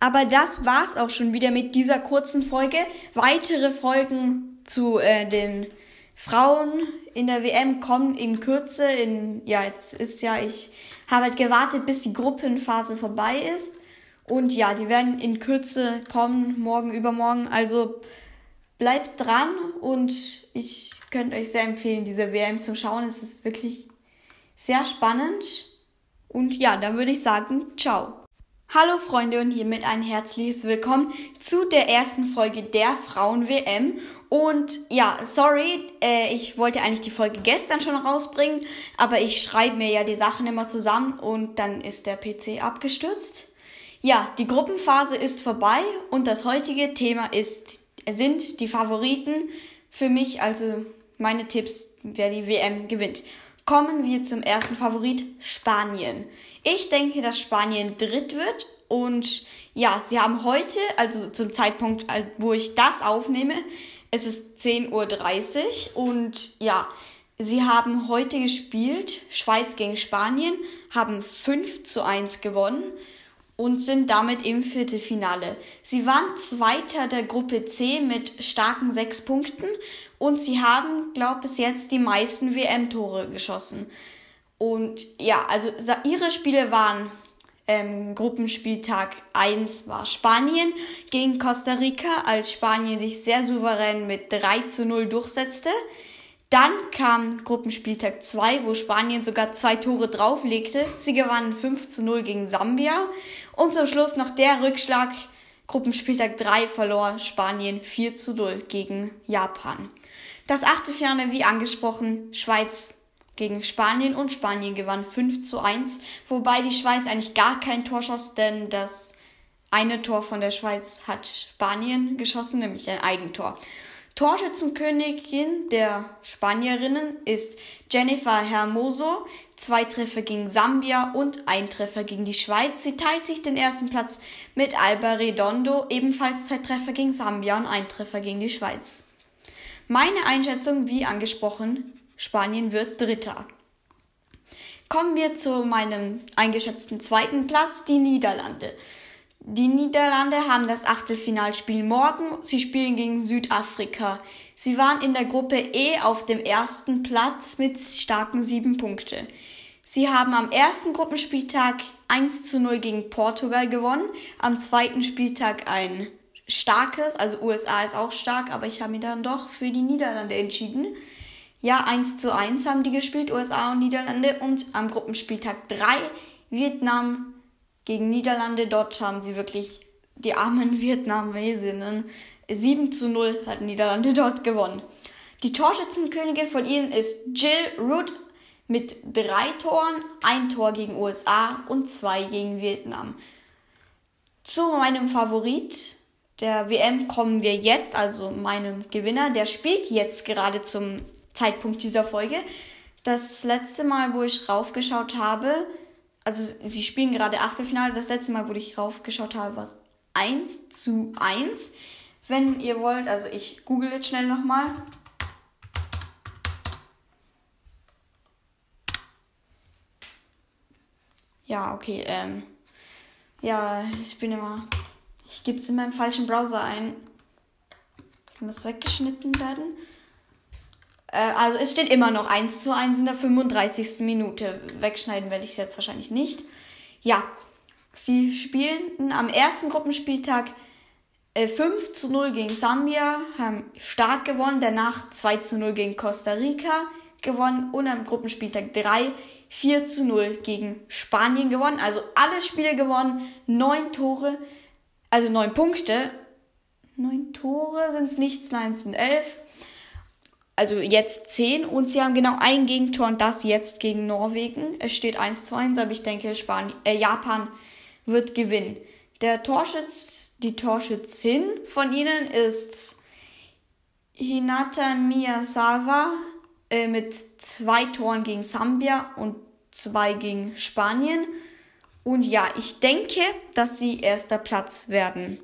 Aber das war's auch schon wieder mit dieser kurzen Folge. Weitere Folgen zu äh, den Frauen in der WM kommen in Kürze. In ja, jetzt ist ja ich habe halt gewartet, bis die Gruppenphase vorbei ist. Und ja, die werden in Kürze kommen, morgen, übermorgen. Also bleibt dran und ich könnte euch sehr empfehlen, diese WM zu schauen. Es ist wirklich sehr spannend. Und ja, dann würde ich sagen, ciao. Hallo Freunde und hiermit ein herzliches Willkommen zu der ersten Folge der Frauen-WM. Und ja, sorry, äh, ich wollte eigentlich die Folge gestern schon rausbringen, aber ich schreibe mir ja die Sachen immer zusammen und dann ist der PC abgestürzt. Ja, die Gruppenphase ist vorbei und das heutige Thema ist, sind die Favoriten für mich, also meine Tipps, wer die WM gewinnt. Kommen wir zum ersten Favorit, Spanien. Ich denke, dass Spanien dritt wird und ja, sie haben heute, also zum Zeitpunkt, wo ich das aufnehme, es ist 10.30 Uhr und ja, sie haben heute gespielt, Schweiz gegen Spanien, haben 5 zu 1 gewonnen und sind damit im Viertelfinale. Sie waren Zweiter der Gruppe C mit starken sechs Punkten und sie haben, glaube ich, bis jetzt die meisten WM-Tore geschossen. Und ja, also ihre Spiele waren ähm, Gruppenspieltag 1 war Spanien gegen Costa Rica, als Spanien sich sehr souverän mit 3 zu 0 durchsetzte. Dann kam Gruppenspieltag 2, wo Spanien sogar zwei Tore drauflegte. Sie gewannen 5 zu 0 gegen Sambia. Und zum Schluss noch der Rückschlag. Gruppenspieltag 3 verlor Spanien 4 zu 0 gegen Japan. Das Achtelfinale, wie angesprochen, Schweiz gegen Spanien und Spanien gewann 5 zu 1, wobei die Schweiz eigentlich gar kein Tor schoss, denn das eine Tor von der Schweiz hat Spanien geschossen, nämlich ein Eigentor. Torschützenkönigin der Spanierinnen ist Jennifer Hermoso. Zwei Treffer gegen Sambia und ein Treffer gegen die Schweiz. Sie teilt sich den ersten Platz mit Alba Redondo, ebenfalls zwei Treffer gegen Sambia und ein Treffer gegen die Schweiz. Meine Einschätzung, wie angesprochen, Spanien wird Dritter. Kommen wir zu meinem eingeschätzten zweiten Platz, die Niederlande. Die Niederlande haben das Achtelfinalspiel morgen. Sie spielen gegen Südafrika. Sie waren in der Gruppe E auf dem ersten Platz mit starken sieben Punkte. Sie haben am ersten Gruppenspieltag 1 zu 0 gegen Portugal gewonnen. Am zweiten Spieltag ein starkes, also USA ist auch stark, aber ich habe mich dann doch für die Niederlande entschieden. Ja, 1 zu 1 haben die gespielt, USA und Niederlande. Und am Gruppenspieltag 3 Vietnam gegen Niederlande. Dort haben sie wirklich die armen Vietnamesinnen 7 zu 0 hat Niederlande dort gewonnen. Die Torschützenkönigin von ihnen ist Jill Root mit drei Toren, ein Tor gegen USA und zwei gegen Vietnam. Zu meinem Favorit der WM kommen wir jetzt, also meinem Gewinner. Der spielt jetzt gerade zum Zeitpunkt dieser Folge. Das letzte Mal, wo ich raufgeschaut habe, also sie spielen gerade Achtelfinale. Das letzte Mal, wo ich raufgeschaut habe, war es 1 zu 1. Wenn ihr wollt, also ich google jetzt schnell nochmal. Ja, okay, ähm. Ja, ich bin immer. Ich gebe es in meinem falschen Browser ein. Kann das weggeschnitten werden? Äh, also es steht immer noch 1 zu 1 in der 35. Minute. Wegschneiden werde ich es jetzt wahrscheinlich nicht. Ja, sie spielten am ersten Gruppenspieltag äh, 5 zu 0 gegen Sambia, haben stark gewonnen, danach 2 zu 0 gegen Costa Rica gewonnen und am Gruppenspieltag 3 4 zu 0 gegen Spanien gewonnen. Also alle Spiele gewonnen, 9 Tore, also 9 Punkte. 9 Tore sind es nicht, nein, es sind 11 also jetzt 10 und sie haben genau ein Gegentor und das jetzt gegen Norwegen. Es steht 1 zu 1, aber ich denke, Spanien, äh, Japan wird gewinnen. Der Torschütz, die Torschützin von ihnen ist Hinata Miyazawa äh, mit zwei Toren gegen Sambia und zwei gegen Spanien. Und ja, ich denke, dass sie erster Platz werden.